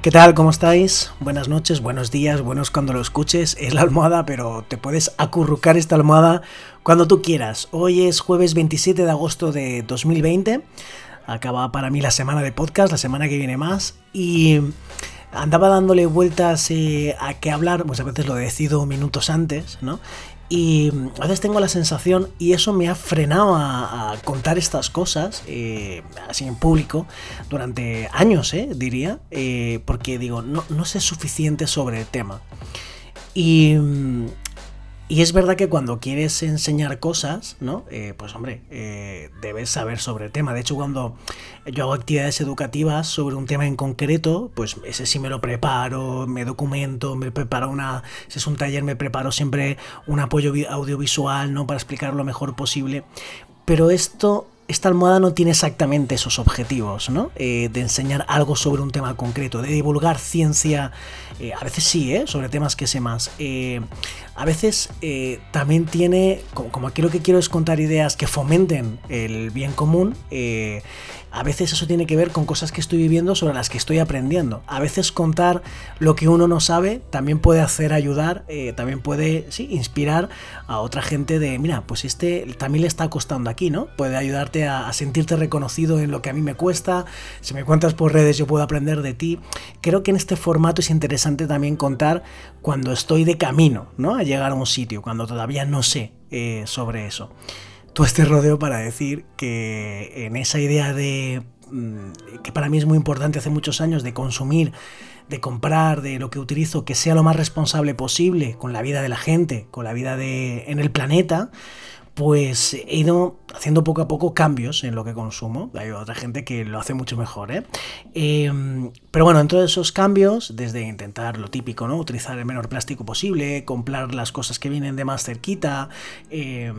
¿Qué tal? ¿Cómo estáis? Buenas noches, buenos días, buenos cuando lo escuches. Es la almohada, pero te puedes acurrucar esta almohada cuando tú quieras. Hoy es jueves 27 de agosto de 2020. Acaba para mí la semana de podcast, la semana que viene más. Y andaba dándole vueltas eh, a qué hablar, pues a veces lo decido minutos antes, ¿no? Y a veces tengo la sensación, y eso me ha frenado a, contar estas cosas, eh, así en público, durante años, eh, diría, eh, porque digo, no, no sé suficiente sobre el tema. Y, y es verdad que cuando quieres enseñar cosas, ¿no? Eh, pues hombre, eh, debes saber sobre el tema. De hecho, cuando yo hago actividades educativas sobre un tema en concreto, pues ese sí me lo preparo, me documento, me preparo una... Si es un taller, me preparo siempre un apoyo audiovisual, ¿no? Para explicar lo mejor posible. Pero esto esta almohada no tiene exactamente esos objetivos, ¿no? Eh, de enseñar algo sobre un tema concreto, de divulgar ciencia, eh, a veces sí, ¿eh? Sobre temas que sé más. Eh, a veces también tiene, como, como, aquí lo que quiero es contar ideas que fomenten el bien común, a veces eso tiene que ver con cosas que estoy viviendo sobre las que estoy aprendiendo. A veces contar lo que uno no sabe también puede hacer ayudar, eh, también puede inspirar a otra gente de, mira, pues este también le está costando aquí, ¿no? Puede ayudarte a, a sentirte reconocido en lo que a mí me cuesta. Si me cuentas por redes yo puedo aprender de ti. Creo que en este formato es interesante también contar cuando estoy de camino, ¿no? A llegar a un sitio, cuando todavía no sé eh, sobre eso todo este rodeo para decir que en esa idea de mm, que para mí es muy importante hace muchos años de consumir, de comprar, de lo que utilizo, que sea lo más responsable posible con la vida de la gente, con la vida de en el planeta, pues he ido haciendo poco a poco cambios en lo que consumo. Hay otra gente que lo hace mucho mejor, ¿eh? eh pero bueno, en todos esos cambios, desde intentar lo típico, ¿no? Utilizar el menor plástico posible, comprar las cosas que vienen de más cerquita, eh,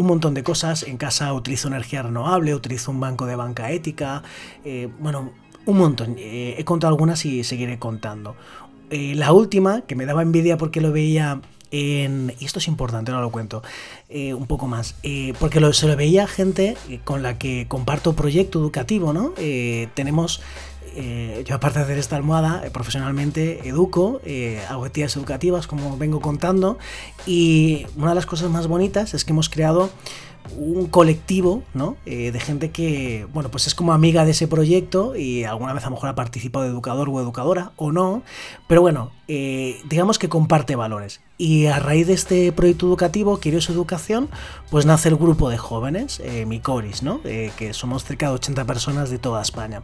un montón de cosas. En casa utilizo energía renovable, utilizo un banco de banca ética, eh, bueno, un montón. Eh, he contado algunas y seguiré contando. Eh, la última, que me daba envidia porque lo veía en, y esto es importante, no lo cuento un poco más, porque lo, se lo veía gente con la que comparto proyecto educativo, ¿no? Tenemos eh, yo aparte de hacer esta almohada, eh, profesionalmente educo, eh, hago actividades educativas como vengo contando y una de las cosas más bonitas es que hemos creado un colectivo ¿no? Eh, de gente que, bueno, pues es como amiga de ese proyecto y alguna vez a lo mejor ha participado de educador o educadora o no, pero bueno, eh, digamos que comparte valores. Y a raíz de este proyecto educativo, Queridos Educación, pues nace el grupo de jóvenes, eh, Micoris, ¿no? Eh, que somos cerca de 80 personas de toda España.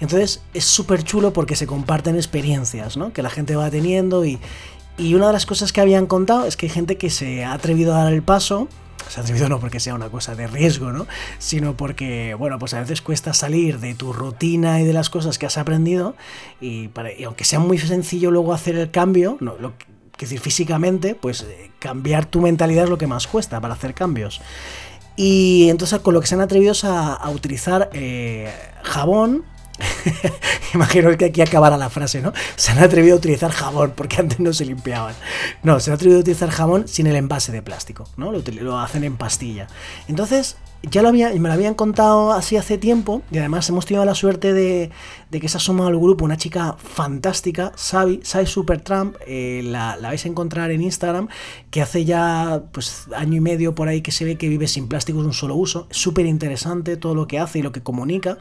Entonces es súper chulo porque se comparten experiencias, ¿no? Que la gente va teniendo y, y una de las cosas que habían contado es que hay gente que se ha atrevido a dar el paso se ha atrevido no porque sea una cosa de riesgo, ¿no? Sino porque, bueno, pues a veces cuesta salir de tu rutina y de las cosas que has aprendido y, para, aunque sea muy sencillo luego hacer el cambio, no, lo, que decir, físicamente, pues eh, cambiar tu mentalidad es lo que más cuesta para hacer cambios. Y entonces con lo que se han atrevido es a, a utilizar eh, jabón, Imagino que aquí acabará la frase, ¿no? Se han atrevido a utilizar jabón porque antes no se limpiaban. No, se han atrevido a utilizar jabón sin el envase de plástico, ¿no? Lo, lo hacen en pastilla. Entonces, ya lo había, me lo habían contado así hace tiempo y además hemos tenido la suerte de, de que se ha sumado al grupo una chica fantástica, Sabi, Sai Supertramp, eh, la, la, vais a encontrar en Instagram, que hace ya pues año y medio por ahí que se ve que vive sin plásticos de un solo uso, súper interesante todo lo que hace y lo que comunica.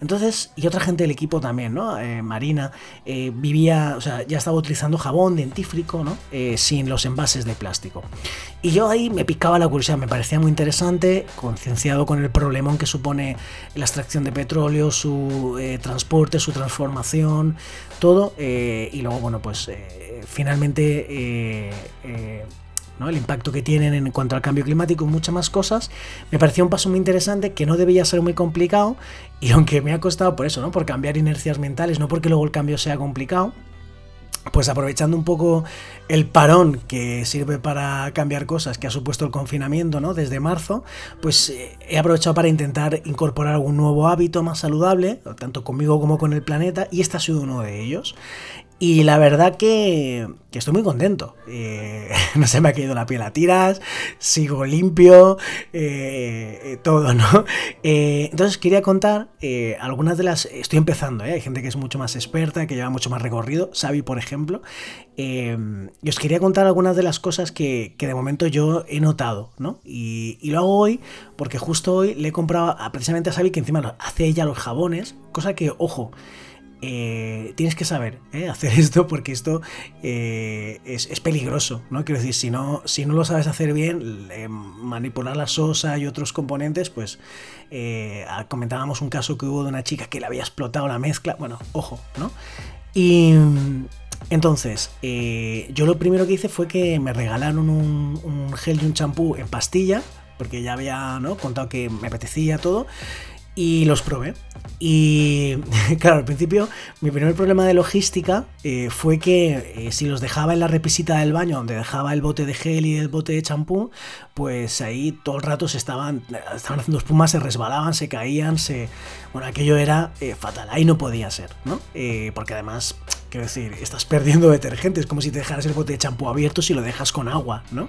Entonces, y otra gente del equipo también, ¿no? Eh, Marina, eh, vivía, o sea, ya estaba utilizando jabón dentífrico, ¿no? Eh, sin los envases de plástico. Y yo ahí me picaba la curiosidad, me parecía muy interesante, concienciado con el problemón que supone la extracción de petróleo, su eh, su transformación, todo. Eh, y luego, bueno, pues eh, finalmente ¿no? el impacto que tienen en cuanto al cambio climático y muchas más cosas, me pareció un paso muy interesante que no debía ser muy complicado y aunque me ha costado por eso, ¿no? por cambiar inercias mentales, no porque luego el cambio sea complicado, pues aprovechando un poco el parón que sirve para cambiar cosas que ha supuesto el confinamiento, ¿no? Desde marzo, pues eh, he aprovechado para intentar incorporar algún nuevo hábito más saludable, tanto conmigo como con el planeta, y este ha sido uno de ellos. Y la verdad que, estoy muy contento. Eh, no se me ha caído la piel a tiras, sigo limpio, eh, eh, todo, ¿no? entonces quería contar algunas de las... Estoy empezando, hay gente que es mucho más experta, que lleva mucho más recorrido, Xavi por ejemplo. y os quería contar algunas de las cosas que, de momento yo he notado, ¿no? Y, y, lo hago hoy porque justo hoy le he comprado precisamente a Xavi que encima hace ella los jabones, cosa que, ojo, eh, tienes que saber ¿eh? hacer esto porque esto eh, es, peligroso, ¿no? Quiero decir, si no, si no lo sabes hacer bien, manipular la sosa y otros componentes, pues comentábamos un caso que hubo de una chica que le había explotado la mezcla, bueno, ojo, ¿no? Y entonces, yo lo primero que hice fue que me regalaron un, un gel y un champú en pastilla, porque ya había ¿no? contado que me apetecía todo y los probé. Y claro, al principio mi primer problema de logística eh, fue que eh, si los dejaba en la repisita del baño, donde dejaba el bote de gel y el bote de champú, pues ahí todo el rato se estaban, estaban haciendo espuma, se resbalaban, se caían, se... Bueno, aquello era eh, fatal, ahí no podía ser, ¿no? porque además Quiero decir, estás perdiendo detergente, es como si te dejaras el bote de champú abierto si lo dejas con agua, ¿no?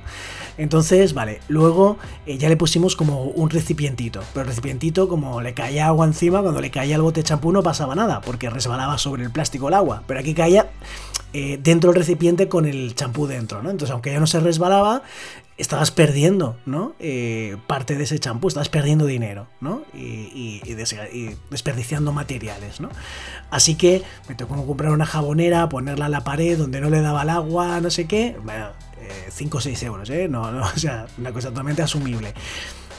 Entonces, vale, luego eh, ya le pusimos como un recipientito, pero el recipientito como le caía agua encima, cuando le caía el bote de champú no pasaba nada, porque resbalaba sobre el plástico el agua, pero aquí caía eh, dentro del recipiente con el champú dentro, ¿no? Entonces, aunque ya no se resbalaba, estabas perdiendo, ¿no? Eh, parte de ese champú, estabas perdiendo dinero, ¿no? Y, desperdiciando materiales, ¿no? Así que me tocó comprar una jabonera, ponerla en la pared donde no le daba el agua, no sé qué. Bueno, 5 o 6 euros, ¿eh? No, no, o sea, una cosa totalmente asumible.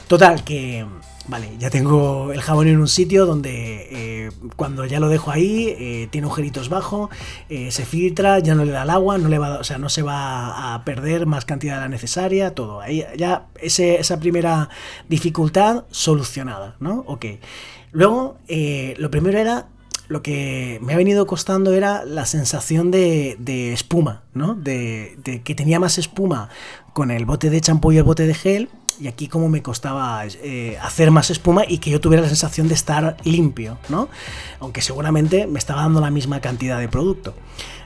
Total, que Vale, ya tengo el jabón en un sitio donde eh, cuando ya lo dejo ahí, eh, tiene agujeritos bajo, eh, se filtra, ya no le da el agua, no le va, o sea, no se va a perder más cantidad de la necesaria, todo. Ahí ya esa primera dificultad solucionada, ¿no? Ok. Luego, lo primero era lo que me ha venido costando era la sensación de, espuma, ¿no? De, de, que tenía más espuma con el bote de champú y el bote de gel y aquí como me costaba eh, hacer más espuma y que yo tuviera la sensación de estar limpio, ¿no? Aunque seguramente me estaba dando la misma cantidad de producto.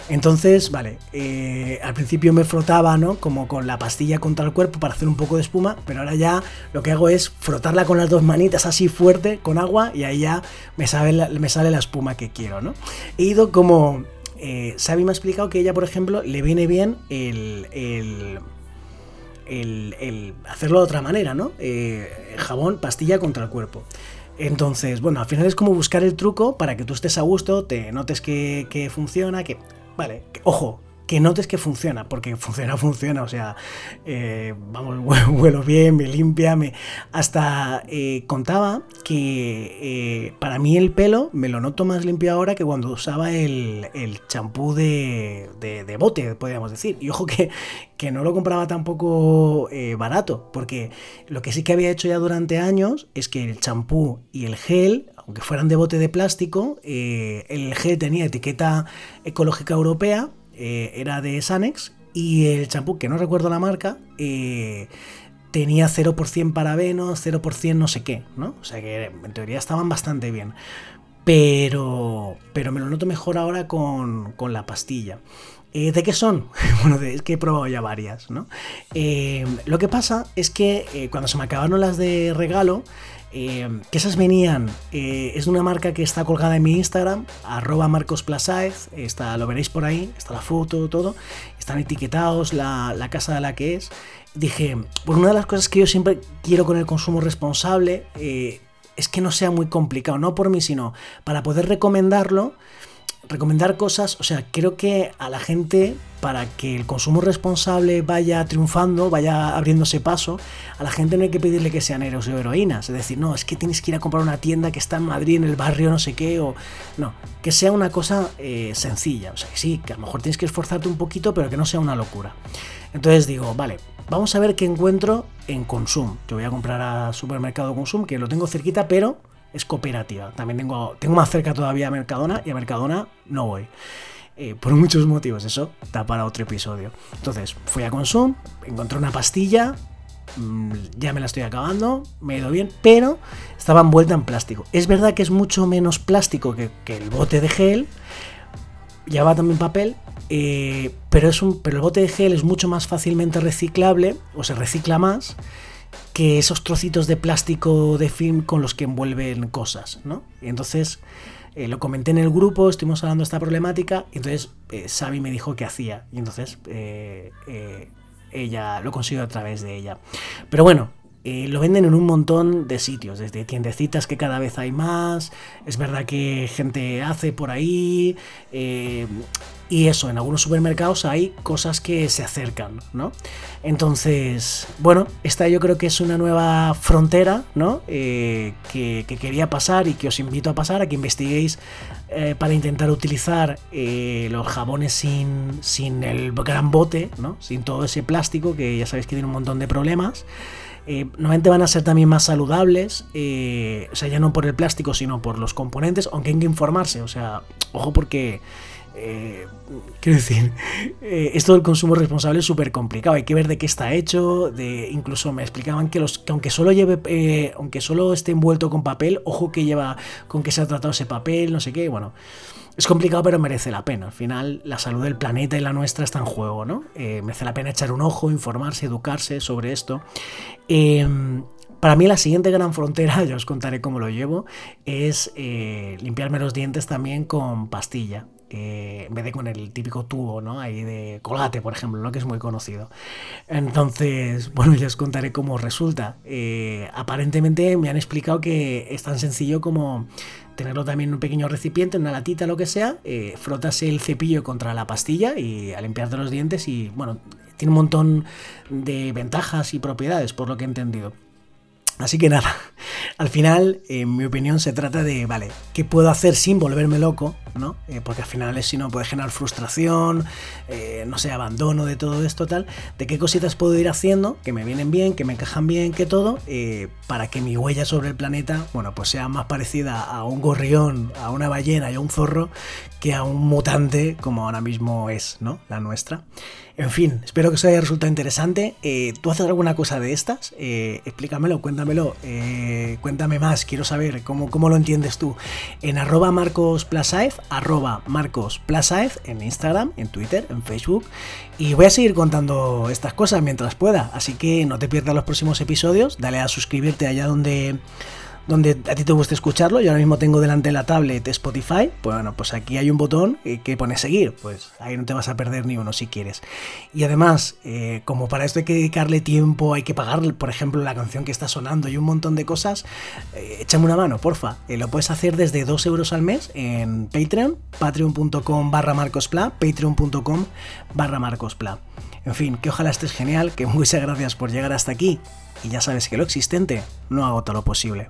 Entonces, vale, eh, al principio me frotaba, ¿no? Como con la pastilla contra el cuerpo para hacer un poco de espuma, pero ahora ya lo que hago es frotarla con las dos manitas así fuerte, con agua, y ahí ya me sale la, me sale la espuma que quiero, ¿no? He ido como... Eh, Sabi me ha explicado que ella, por ejemplo, le viene bien el, hacerlo de otra manera, ¿no? Eh, jabón, pastilla contra el cuerpo. Entonces, bueno, al final es como buscar el truco para que tú estés a gusto, te notes que, que funciona, que... Vale, ojo, que notes que funciona, porque funciona, funciona, o sea, eh, vamos, huelo bien, me limpia, me... hasta eh, contaba que eh, para mí el pelo me lo noto más limpio ahora que cuando usaba el champú de, de, bote, podríamos decir, y ojo que, que no lo compraba tampoco barato, porque lo que sí que había hecho ya durante años es que el champú y el gel aunque fueran de bote de plástico, el gel tenía etiqueta ecológica europea, eh, era de Sanex y el champú, que no recuerdo la marca, eh, tenía 0% parabenos, 0% no sé qué, ¿no? O sea que en teoría estaban bastante bien. Pero, pero me lo noto mejor ahora con, la pastilla. Eh, ¿De qué son? Bueno, es que he probado ya varias, ¿no? lo que pasa es que cuando se me acabaron las de regalo, eh, que esas venían, eh, es de una marca que está colgada en mi Instagram, arroba marcosplasaez, está, lo veréis por ahí, está la foto, todo, están etiquetados, la, casa de la que es. Dije, por una de las cosas que yo siempre quiero con el consumo responsable eh, es que no sea muy complicado, no por mí, sino para poder recomendarlo recomendar cosas, o sea, creo que a la gente, para que el consumo responsable vaya triunfando, vaya abriéndose paso, a la gente no hay que pedirle que sean héroes o heroínas. Es decir, no, es que tienes que ir a comprar una tienda que está en Madrid, en el barrio, no sé qué, o. No, que sea una cosa eh, sencilla. O sea, que sí, que a lo mejor tienes que esforzarte un poquito, pero que no sea una locura. Entonces digo, vale, vamos a ver qué encuentro en Consum. Yo voy a comprar a Supermercado Consum, que lo tengo cerquita, pero es cooperativa. También tengo, tengo más cerca todavía a Mercadona y a Mercadona no voy. eh, por muchos motivos. Eso da para otro episodio. Entonces, fui a Consum, encontré una pastilla, mm, ya me la estoy acabando, me he ido bien, pero estaba envuelta en plástico. Es verdad que es mucho menos plástico que, el bote de gel, lleva también papel, eh, pero, es un, pero el bote de gel es mucho más fácilmente reciclable, o se recicla más, que esos trocitos de plástico de film con los que envuelven cosas, ¿no? Y entonces eh, lo comenté en el grupo, estuvimos hablando de esta problemática, y entonces eh, Xavi me dijo qué hacía, y entonces eh, ella lo consiguió a través de ella. Pero bueno, lo venden en un montón de sitios, desde tiendecitas que cada vez hay más, es verdad que gente hace por ahí, y eso, en algunos supermercados hay cosas que se acercan, ¿no? Entonces, bueno, esta yo creo que es una nueva frontera, ¿no? Eh, que, quería pasar y que os invito a pasar, a que investiguéis eh, para intentar utilizar eh, los jabones sin, sin el gran bote, ¿no? Sin todo ese plástico que ya sabéis que tiene un montón de problemas. Normalmente van a ser también más saludables, o sea, ya no por el plástico, sino por los componentes, aunque hay que informarse, o sea, ojo porque eh, quiero decir, eh, esto del consumo responsable es súper complicado. Hay que ver de qué está hecho. Incluso me explicaban que, los, que aunque solo lleve, eh, aunque solo esté envuelto con papel, ojo que lleva con qué se ha tratado ese papel, no sé qué. Bueno, es complicado, pero merece la pena. Al final, la salud del planeta y la nuestra está en juego, ¿no? merece la pena echar un ojo, informarse, educarse sobre esto. Para mí la siguiente gran frontera, ya os contaré cómo lo llevo, es limpiarme los dientes también con pastilla. Eh, en vez de con el típico tubo, ¿no? Ahí de colgate, por ejemplo, ¿no? Que es muy conocido. Entonces, bueno, ya os contaré cómo resulta. Eh, aparentemente me han explicado que es tan sencillo como tenerlo también en un pequeño recipiente, en una latita, lo que sea, eh, el cepillo contra la pastilla y a limpiarte los dientes y, bueno, tiene un montón de ventajas y propiedades, por lo que he entendido. Así que nada, al final, en mi opinión, se trata de, vale, ¿qué puedo hacer sin volverme loco? Eh, porque al final es si no puede generar frustración, eh, no sé, abandono de todo esto, tal, de qué cositas puedo ir haciendo que me vienen bien, que me encajan bien, que todo, eh, para que mi huella sobre el planeta, bueno, pues sea más parecida a un gorrión, a una ballena y a un zorro, que a un mutante como ahora mismo es, ¿no? La nuestra. En fin, espero que os haya resultado interesante. ¿Tú haces alguna cosa de estas? Explícamelo, cuéntamelo, cuéntame más, quiero saber cómo, cómo lo entiendes tú. En arroba marcosplasaez, arroba marcosplasaez, en Instagram, en Twitter, en Facebook. Y voy a seguir contando estas cosas mientras pueda, así que no te pierdas los próximos episodios, dale a suscribirte allá donde donde a ti te guste escucharlo. Yo ahora mismo tengo delante la tablet Spotify. Pues bueno, pues aquí hay un botón que pone seguir. Pues ahí no te vas a perder ni uno si quieres. Y además, eh, como para esto hay que dedicarle tiempo, hay que pagar, por ejemplo, la canción que está sonando y un montón de cosas, eh, échame una mano, porfa. Eh, lo puedes hacer desde 2 euros al mes en Patreon, patreon.com barra marcospla, patreon.com barra marcospla. En fin, que ojalá estés genial, que muchas gracias por llegar hasta aquí y ya sabes que lo existente no agota lo posible.